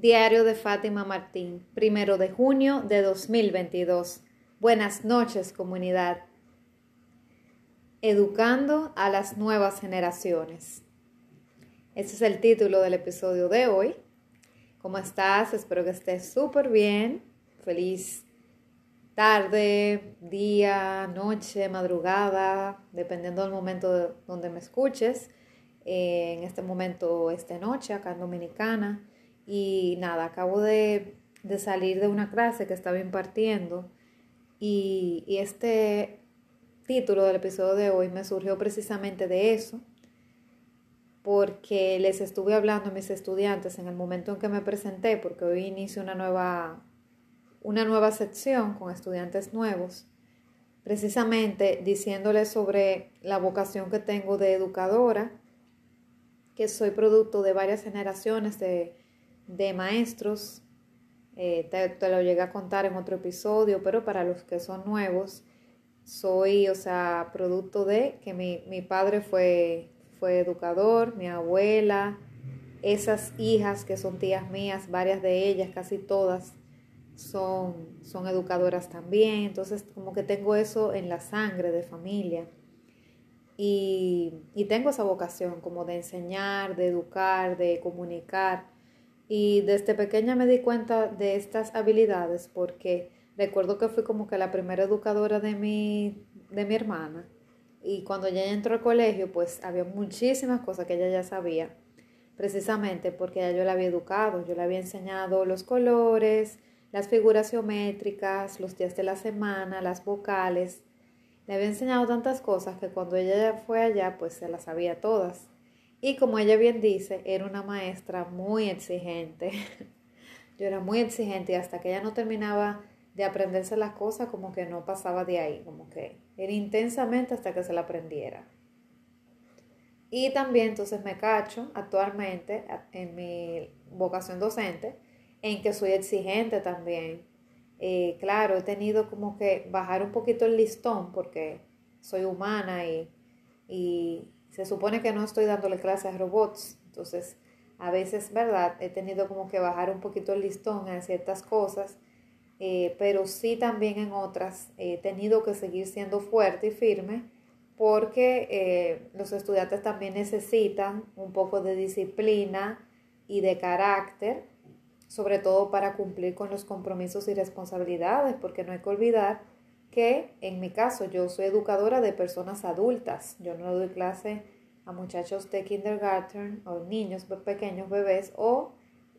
Diario de Fátima Martín, primero de junio de 2022. Buenas noches, comunidad. Educando a las nuevas generaciones. Ese es el título del episodio de hoy. ¿Cómo estás? Espero que estés súper bien. Feliz tarde, día, noche, madrugada, dependiendo del momento donde me escuches. Eh, en este momento es de noche acá en Dominicana. Y nada, acabo de, salir de una clase que estaba impartiendo y, y este título del episodio de hoy me surgió precisamente de eso, porque les estuve hablando a mis estudiantes en el momento en que me presenté, porque hoy inicio una nueva, una nueva sección con estudiantes nuevos, precisamente diciéndoles sobre la vocación que tengo de educadora, que soy producto de varias generaciones de de maestros. Eh, te, lo llegué a contar en otro episodio, pero para los que son nuevos, soy, o sea, producto de que mi, mi padre fue, fue educador, mi abuela, esas hijas que son tías mías, varias de ellas, casi todas, son, son educadoras también. Entonces, como que tengo eso en la sangre de familia. Y, y tengo esa vocación como de enseñar, de educar, de comunicar. Y desde pequeña me di cuenta de estas habilidades porque recuerdo que fui como que la primera educadora de mi, de mi hermana. Y cuando ella entró al colegio, pues había muchísimas cosas que ella ya sabía, precisamente porque ya yo la había educado, yo le había enseñado los colores, las figuras geométricas, los días de la semana, las vocales. Le había enseñado tantas cosas que cuando ella fue allá, pues se las sabía todas. Y como ella bien dice, era una maestra muy exigente. Yo era muy exigente y hasta que ella no terminaba de aprenderse las cosas, como que no pasaba de ahí, como que era intensamente hasta que se la aprendiera. Y también entonces me cacho actualmente en mi vocación docente, en que soy exigente también. Eh, claro, he tenido como que bajar un poquito el listón porque soy humana y, y, se supone que no estoy dándole clases a robots, entonces a veces, ¿verdad? He tenido como que bajar un poquito el listón en ciertas cosas, eh, pero sí también en otras he tenido que seguir siendo fuerte y firme porque eh, los estudiantes también necesitan un poco de disciplina y de carácter, sobre todo para cumplir con los compromisos y responsabilidades, porque no hay que olvidar que en mi caso yo soy educadora de personas adultas, yo no doy clase a muchachos de kindergarten o niños pequeños, bebés o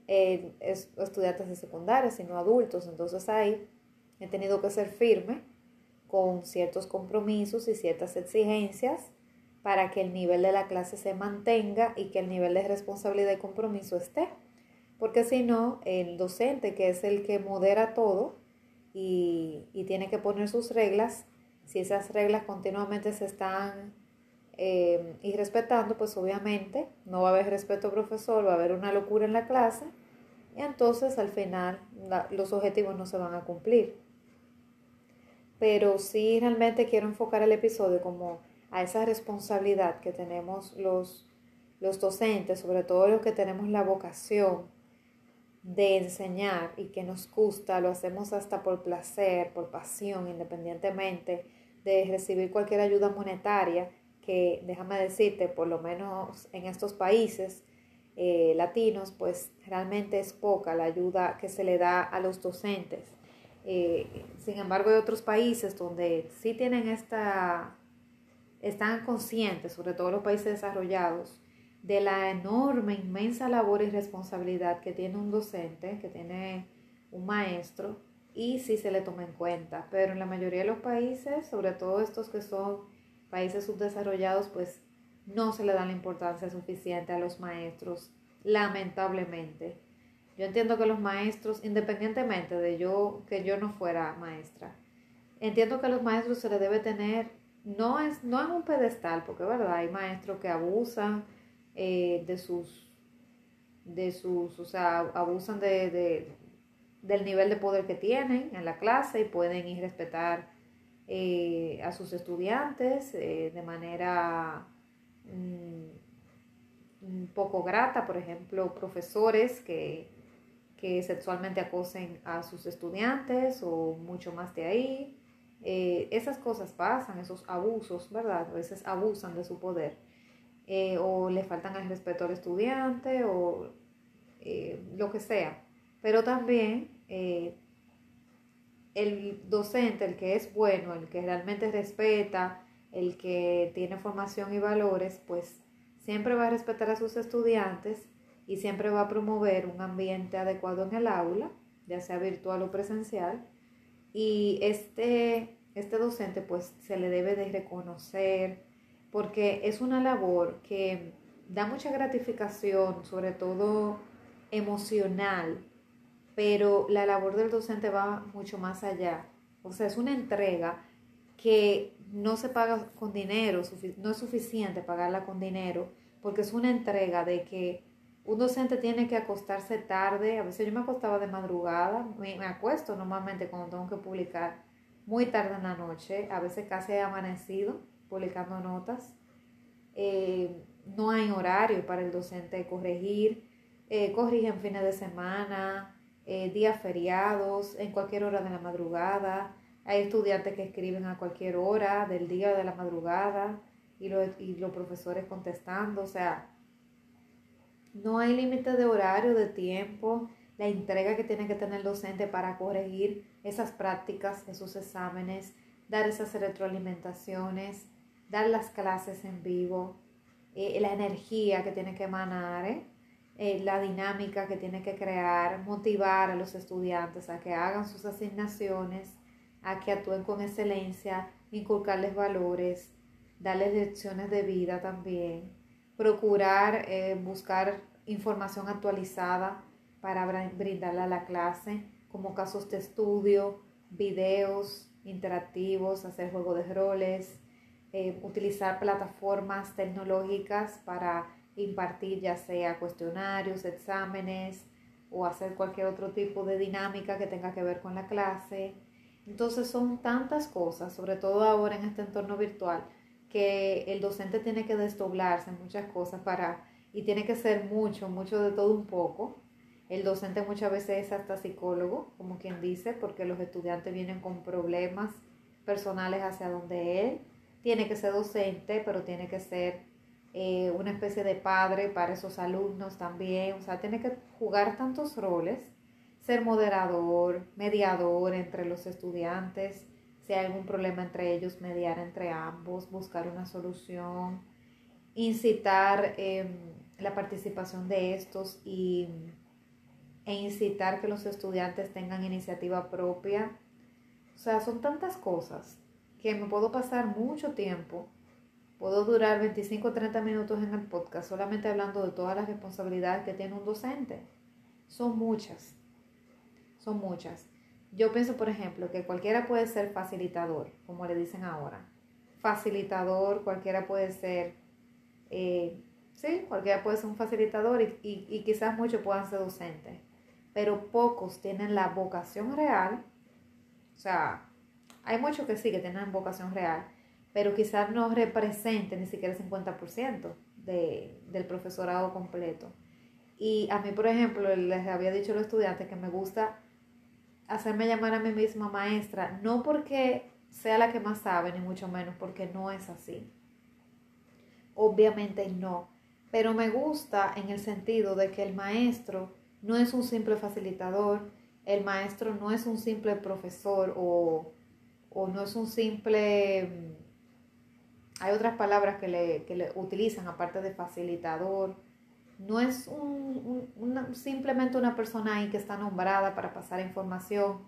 eh, estudiantes de secundaria, sino adultos. Entonces ahí he tenido que ser firme con ciertos compromisos y ciertas exigencias para que el nivel de la clase se mantenga y que el nivel de responsabilidad y compromiso esté. Porque si no, el docente, que es el que modera todo, y, tiene que poner sus reglas. Si esas reglas continuamente se están eh, irrespetando, pues obviamente no va a haber respeto profesor, va a haber una locura en la clase y entonces al final los objetivos no se van a cumplir. Pero sí realmente quiero enfocar el episodio como a esa responsabilidad que tenemos los, los docentes, sobre todo los que tenemos la vocación de enseñar y que nos gusta, lo hacemos hasta por placer, por pasión, independientemente de recibir cualquier ayuda monetaria, que déjame decirte, por lo menos en estos países eh, latinos, pues realmente es poca la ayuda que se le da a los docentes. Eh, sin embargo, hay otros países donde sí tienen esta, están conscientes, sobre todo los países desarrollados, de la enorme, inmensa labor y responsabilidad que tiene un docente, que tiene un maestro, y si se le toma en cuenta. Pero en la mayoría de los países, sobre todo estos que son países subdesarrollados, pues no se le da la importancia suficiente a los maestros, lamentablemente. Yo entiendo que los maestros, independientemente de yo que yo no fuera maestra, entiendo que a los maestros se le debe tener, no es, no en un pedestal, porque verdad, hay maestros que abusan, eh, de sus, de sus, o sea, abusan de, del nivel de poder que tienen en la clase y pueden ir respetar eh, a sus estudiantes eh, de manera mm, poco grata, por ejemplo, profesores que, que sexualmente acosen a sus estudiantes o mucho más de ahí. Eh, esas cosas pasan, esos abusos, ¿verdad? A veces abusan de su poder. Eh, o le faltan el respeto al estudiante o eh, lo que sea. Pero también el docente, el que es bueno, el que realmente respeta, el que tiene formación y valores, pues siempre va a respetar a sus estudiantes y siempre va a promover un ambiente adecuado en el aula, ya sea virtual o presencial. Y este, este docente pues se le debe de reconocer porque es una labor que da mucha gratificación, sobre todo emocional, pero la labor del docente va mucho más allá. O sea, es una entrega que no se paga con dinero, no es suficiente pagarla con dinero, porque es una entrega de que un docente tiene que acostarse tarde, a veces yo me acostaba de madrugada, me, acuesto normalmente cuando tengo que publicar muy tarde en la noche, a veces casi he amanecido publicando notas. Eh, no hay horario para el docente corregir, eh, corrigen fines de semana, eh, días feriados, en cualquier hora de la madrugada. Hay estudiantes que escriben a cualquier hora del día o de la madrugada y, y los profesores contestando. O sea, no hay límite de horario, de tiempo, la entrega que tiene que tener el docente para corregir esas prácticas, esos exámenes, dar esas retroalimentaciones, dar las clases en vivo, eh, la energía que tiene que emanar, ¿eh? Eh, la dinámica que tiene que crear, motivar a los estudiantes a que hagan sus asignaciones, a que actúen con excelencia, inculcarles valores, darles lecciones de vida también procurar buscar información actualizada para brindarla a la clase, como casos de estudio, videos interactivos, hacer juegos de roles, eh, utilizar plataformas tecnológicas para impartir ya sea cuestionarios, exámenes o hacer cualquier otro tipo de dinámica que tenga que ver con la clase. Entonces son tantas cosas, sobre todo ahora en este entorno virtual, que el docente tiene que desdoblarse en muchas cosas para, y tiene que ser mucho, mucho de todo un poco. El docente muchas veces es hasta psicólogo, como quien dice, porque los estudiantes vienen con problemas personales hacia donde él. Tiene que ser docente, pero tiene que ser eh, una especie de padre para esos alumnos también. O sea, tiene que jugar tantos roles, ser moderador, mediador entre los estudiantes, si hay algún problema entre ellos, mediar entre ambos, buscar una solución, incitar em, la participación de estos y, e incitar que los estudiantes tengan iniciativa propia. O sea, son tantas cosas que me puedo pasar mucho tiempo. Puedo durar 25 o 30 minutos en el podcast solamente hablando de todas las responsabilidades que tiene un docente. Son muchas. Son muchas. Yo pienso, por ejemplo, que cualquiera puede ser facilitador, como le dicen ahora. Facilitador, cualquiera puede ser, eh, sí, cualquiera puede ser un facilitador y, y quizás muchos puedan ser docentes, pero pocos tienen la vocación real. O sea, hay muchos que sí, que tienen vocación real, pero quizás no representen ni siquiera el 50% de, del profesorado completo. Y a mí, por ejemplo, les había dicho a los estudiantes que me gusta hacerme llamar a mí misma maestra, no porque sea la que más sabe, ni mucho menos, porque no es así. Obviamente no, pero me gusta en el sentido de que el maestro no es un simple facilitador, el maestro no es un simple profesor o, no es un simple... Mm, hay otras palabras que le, que le utilizan aparte de facilitador no es un, simplemente una persona ahí que está nombrada para pasar información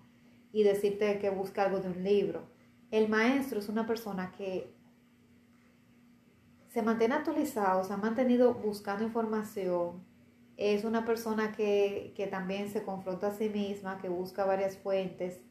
y decirte que busca algo de un libro. El maestro es una persona que se mantiene actualizado, se ha mantenido buscando información, es una persona que, también se confronta a sí misma, que busca varias fuentes,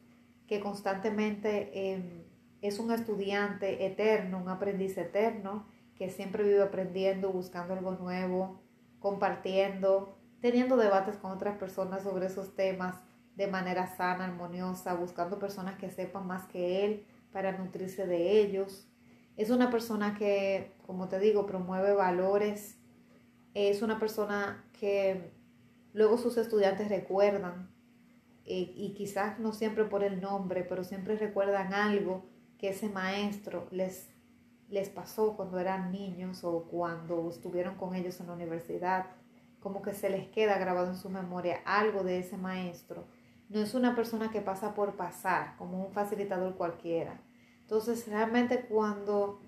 que constantemente em, es un estudiante eterno, un aprendiz eterno, que siempre vive aprendiendo, buscando algo nuevo, compartiendo, teniendo debates con otras personas sobre esos temas de manera sana, armoniosa, buscando personas que sepan más que él para nutrirse de ellos. Es una persona que, como te digo, promueve valores. Es una persona que Luego sus estudiantes recuerdan, eh, y quizás no siempre por el nombre, pero siempre recuerdan algo que ese maestro les, les pasó cuando eran niños o cuando estuvieron con ellos en la universidad, como que se les queda grabado en su memoria algo de ese maestro. No es una persona que pasa por pasar, como un facilitador cualquiera. Entonces, realmente cuando,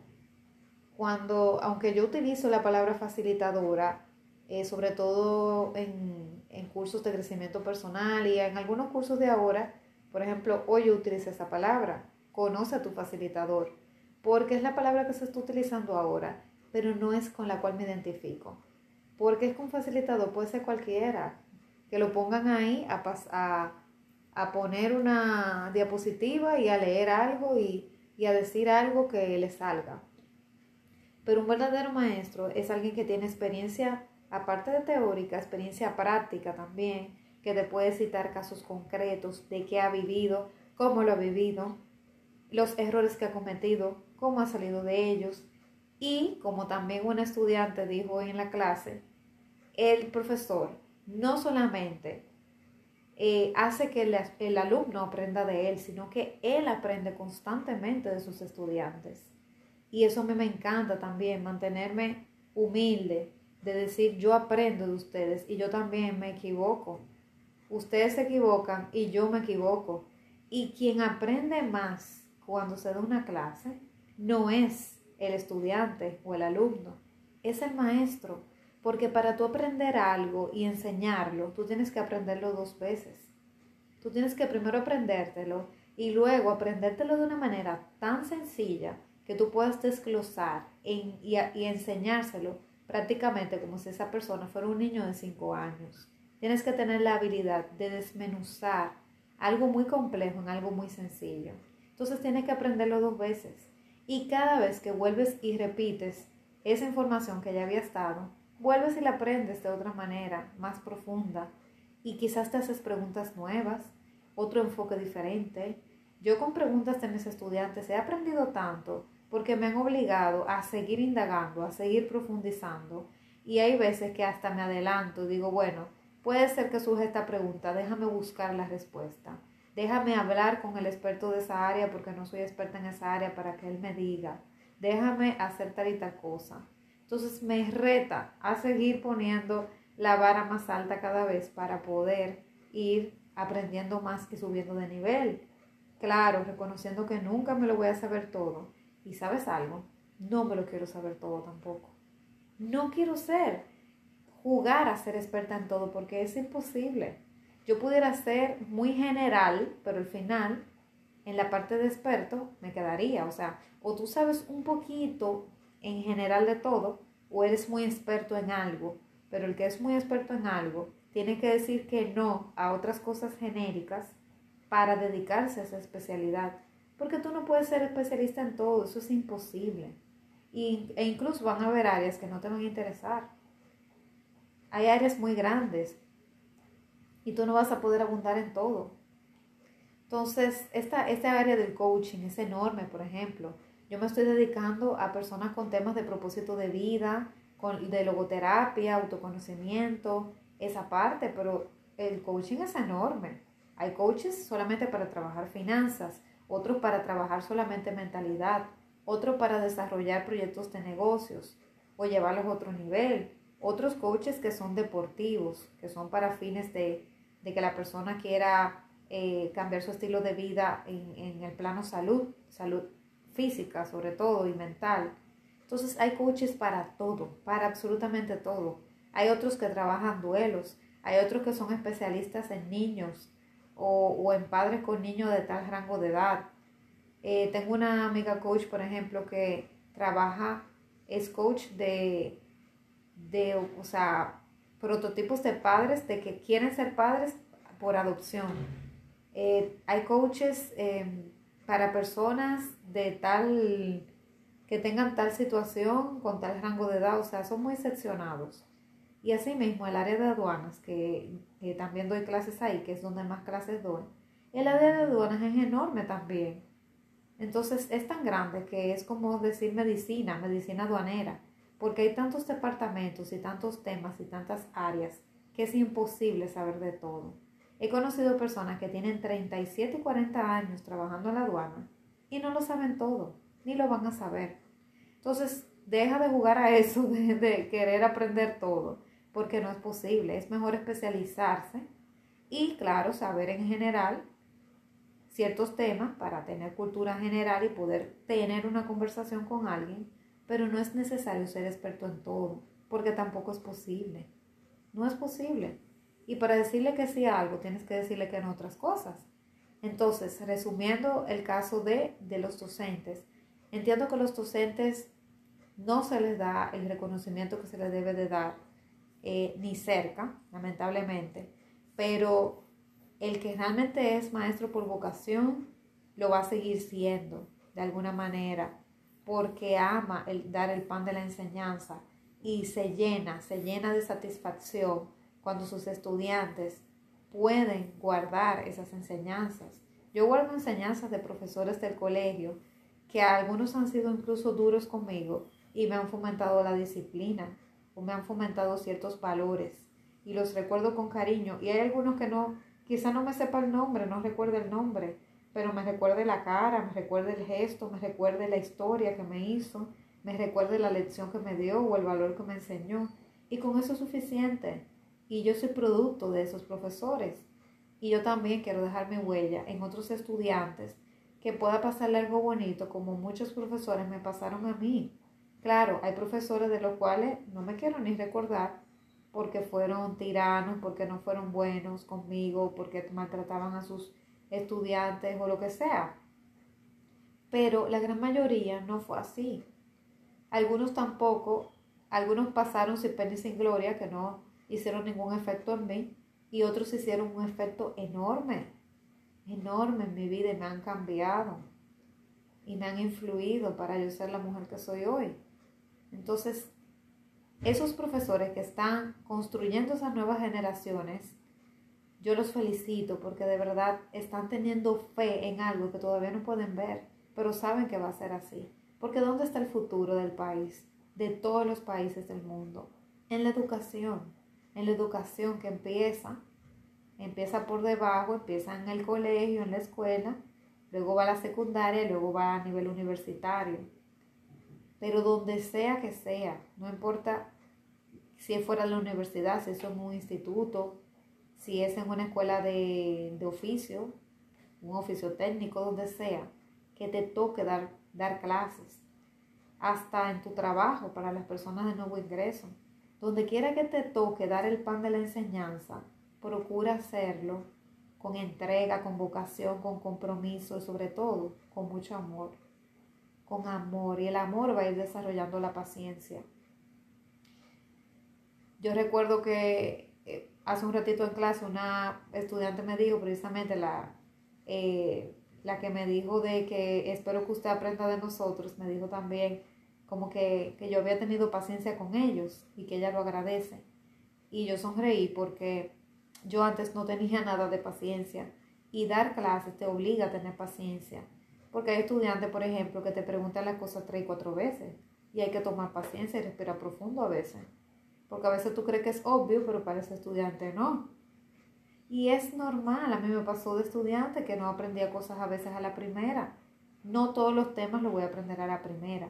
cuando aunque yo utilizo la palabra facilitadora, eh, sobre todo en, cursos de crecimiento personal y en algunos cursos de ahora, por ejemplo, hoy yo utilizo esa palabra, conoce a tu facilitador, porque es la palabra que se está utilizando ahora, pero no es con la cual me identifico, porque es con facilitador, puede ser cualquiera, que lo pongan ahí a, a, a poner una diapositiva y a leer algo y, y a decir algo que le salga. Pero un verdadero maestro es alguien que tiene experiencia aparte de teórica, experiencia práctica también, que te puede citar casos concretos de qué ha vivido, cómo lo ha vivido, los errores que ha cometido, cómo ha salido de ellos. Y como también un estudiante dijo en la clase, el profesor no solamente eh, hace que el, el alumno aprenda de él, sino que él aprende constantemente de sus estudiantes. Y eso a mí me encanta también, mantenerme humilde, de decir yo aprendo de ustedes y yo también me equivoco. Ustedes se equivocan y yo me equivoco. Y quien aprende más cuando se da una clase no es el estudiante o el alumno, es el maestro. Porque para tú aprender algo y enseñarlo, tú tienes que aprenderlo dos veces. Tú tienes que primero aprendértelo y luego aprendértelo de una manera tan sencilla que tú puedas desglosar y, y enseñárselo prácticamente como si esa persona fuera un niño de 5 años. Tienes que tener la habilidad de desmenuzar algo muy complejo en algo muy sencillo. Entonces tienes que aprenderlo dos veces. Y cada vez que vuelves y repites esa información que ya había estado, vuelves y la aprendes de otra manera, más profunda. Y quizás te haces preguntas nuevas, otro enfoque diferente. Yo con preguntas de mis estudiantes he aprendido tanto porque me han obligado a seguir indagando, a seguir profundizando. Y hay veces que hasta me adelanto, digo, bueno, puede ser que surja esta pregunta, déjame buscar la respuesta. Déjame hablar con el experto de esa área porque no soy experta en esa área para que él me diga. Déjame hacer tal y tal cosa. Entonces me reta a seguir poniendo la vara más alta cada vez para poder ir aprendiendo más y subiendo de nivel. Claro, reconociendo que nunca me lo voy a saber todo, y sabes algo, no me lo quiero saber todo tampoco. No quiero ser, jugar a ser experta en todo porque es imposible. Yo pudiera ser muy general, pero al final, en la parte de experto, me quedaría. O sea, o tú sabes un poquito en general de todo, o eres muy experto en algo, pero el que es muy experto en algo tiene que decir que no a otras cosas genéricas para dedicarse a esa especialidad. Porque tú no puedes ser especialista en todo, eso es imposible. Y, e incluso van a haber áreas que no te van a interesar. Hay áreas muy grandes y tú no vas a poder abundar en todo. Entonces, esta, esta área del coaching es enorme, por ejemplo. Yo me estoy dedicando a personas con temas de propósito de vida, con, de logoterapia, autoconocimiento, esa parte, pero el coaching es enorme. Hay coaches solamente para trabajar finanzas, otros para trabajar solamente mentalidad, otros para desarrollar proyectos de negocios o llevarlos a otro nivel, otros coaches que son deportivos, que son para fines de, que la persona quiera eh, cambiar su estilo de vida en, en el plano salud, salud física sobre todo y mental. Entonces hay coaches para todo, para absolutamente todo. Hay otros que trabajan duelos, hay otros que son especialistas en niños, o, en padres con niños de tal rango de edad. Eh, tengo una amiga coach, por ejemplo, que trabaja, es coach de, de, o sea, prototipos de padres, de que quieren ser padres por adopción. Eh, hay coaches em, para personas de tal, que tengan tal situación, con tal rango de edad, o sea, son muy seccionados. Y asimismo, el área de aduanas, que, también doy clases ahí, que es donde más clases doy, el área de aduanas es enorme también. Entonces es tan grande que es como decir medicina, medicina aduanera, porque hay tantos departamentos y tantos temas y tantas áreas que es imposible saber de todo. He conocido personas que tienen 37 y 40 años trabajando en la aduana y no lo saben todo, ni lo van a saber. Entonces, deja de jugar a eso de querer aprender todo, porque no es posible. Es mejor especializarse y, claro, saber en general ciertos temas para tener cultura general y poder tener una conversación con alguien, pero no es necesario ser experto en todo, porque tampoco es posible. No es posible. Y para decirle que sí a algo, tienes que decirle que no otras cosas. Entonces, resumiendo el caso de, de los docentes, entiendo que los docentes no se les da el reconocimiento que se les debe de dar, eh, ni cerca, lamentablemente, pero el que realmente es maestro por vocación, lo va a seguir siendo de alguna manera, porque ama el, dar el pan de la enseñanza y se llena, se llena de satisfacción cuando sus estudiantes pueden guardar esas enseñanzas. Yo guardo enseñanzas de profesores del colegio que algunos han sido incluso duros conmigo y me han fomentado la disciplina o me han fomentado ciertos valores y los recuerdo con cariño y hay algunos que no Quizá no me sepa el nombre, no recuerde el nombre, pero me recuerde la cara, me recuerde el gesto, me recuerde la historia que me hizo, me recuerde la lección que me dio o el valor que me enseñó. Y con eso es suficiente. Y yo soy producto de esos profesores. Y yo también quiero dejar mi huella en otros estudiantes que pueda pasarle algo bonito como muchos profesores me pasaron a mí. Claro, hay profesores de los cuales no me quiero ni recordar, porque fueron tiranos, porque no fueron buenos conmigo, porque maltrataban a sus estudiantes o lo que sea. Pero la gran mayoría no fue así. Algunos tampoco, algunos pasaron sin pena y sin gloria, que no hicieron ningún efecto en mí, y otros hicieron un efecto enorme, enorme en mi vida y me han cambiado y me han influido para yo ser la mujer que soy hoy. Entonces, esos profesores que están construyendo esas nuevas generaciones, yo los felicito porque de verdad están teniendo fe en algo que todavía no pueden ver, pero saben que va a ser así. Porque ¿dónde está el futuro del país? De todos los países del mundo. En la educación. En la educación que empieza, empieza por debajo, empieza en el colegio, en la escuela, luego va a la secundaria luego va a nivel universitario. Pero donde sea que sea, no importa si es fuera de la universidad, si es en un instituto, si es en una escuela de, oficio, un oficio técnico, donde sea, que te toque dar, dar clases, hasta en tu trabajo para las personas de nuevo ingreso. Donde quiera que te toque dar el pan de la enseñanza, procura hacerlo con entrega, con vocación, con compromiso y sobre todo con mucho amor. Con amor. Y el amor va a ir desarrollando la paciencia. Yo recuerdo que eh, hace un ratito en clase una estudiante me dijo, precisamente la, eh, la que me dijo de que espero que usted aprenda de nosotros, me dijo también como que, que yo había tenido paciencia con ellos y que ella lo agradece. Y yo sonreí porque yo antes no tenía nada de paciencia y dar clases te obliga a tener paciencia. Porque hay estudiantes, por ejemplo, que te preguntan las cosas tres y cuatro veces y hay que tomar paciencia y respirar profundo a veces porque a veces tú crees que es obvio, pero para ese estudiante no. Y es normal, a mí me pasó de estudiante que no aprendía cosas a veces a la primera. No todos los temas los voy a aprender a la primera.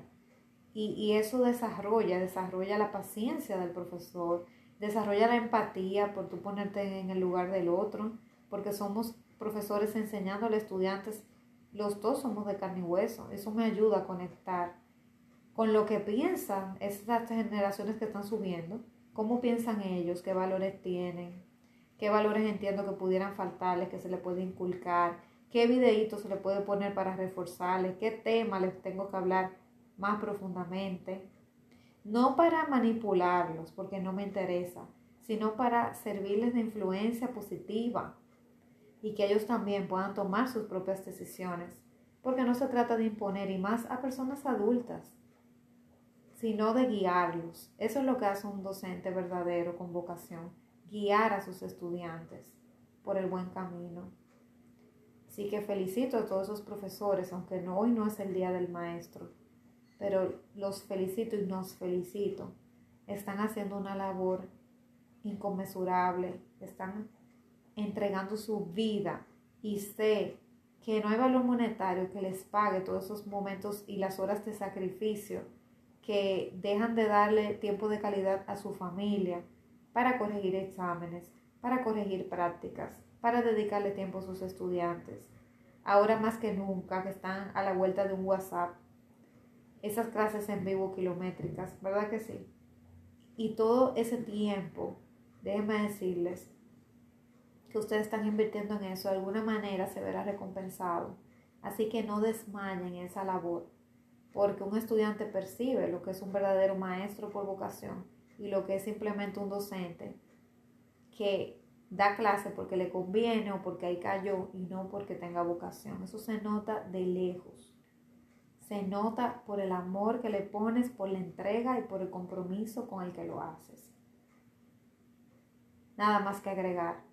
Y, y eso desarrolla, desarrolla la paciencia del profesor, desarrolla la empatía por tú ponerte en el lugar del otro, porque somos profesores enseñando a estudiantes, los dos somos de carne y hueso, eso me ayuda a conectar con lo que piensan esas generaciones que están subiendo ¿Cómo piensan ellos? ¿Qué valores tienen? ¿Qué valores entiendo que pudieran faltarles, que se les puede inculcar? ¿Qué videitos se les puede poner para reforzarles? ¿Qué tema les tengo que hablar más profundamente? No para manipularlos, porque no me interesa, sino para servirles de influencia positiva y que ellos también puedan tomar sus propias decisiones, porque no se trata de imponer y más a personas adultas sino de guiarlos. Eso es lo que hace un docente verdadero con vocación, guiar a sus estudiantes por el buen camino. Así que felicito a todos esos profesores, aunque hoy no es el día del maestro, pero los felicito y nos felicito. Están haciendo una labor inconmensurable, están entregando su vida y sé que no hay valor monetario que les pague todos esos momentos y las horas de sacrificio que dejan de darle tiempo de calidad a su familia para corregir exámenes, para corregir prácticas, para dedicarle tiempo a sus estudiantes. Ahora más que nunca que están a la vuelta de un WhatsApp, esas clases en vivo kilométricas, ¿verdad que sí? Y todo ese tiempo, déjenme decirles, que ustedes están invirtiendo en eso, de alguna manera se verá recompensado. Así que no desmayen esa labor, porque un estudiante percibe lo que es un verdadero maestro por vocación y lo que es simplemente un docente que da clase porque le conviene o porque ahí cayó y no porque tenga vocación. Eso se nota de lejos. Se nota por el amor que le pones, por la entrega y por el compromiso con el que lo haces. Nada más que agregar.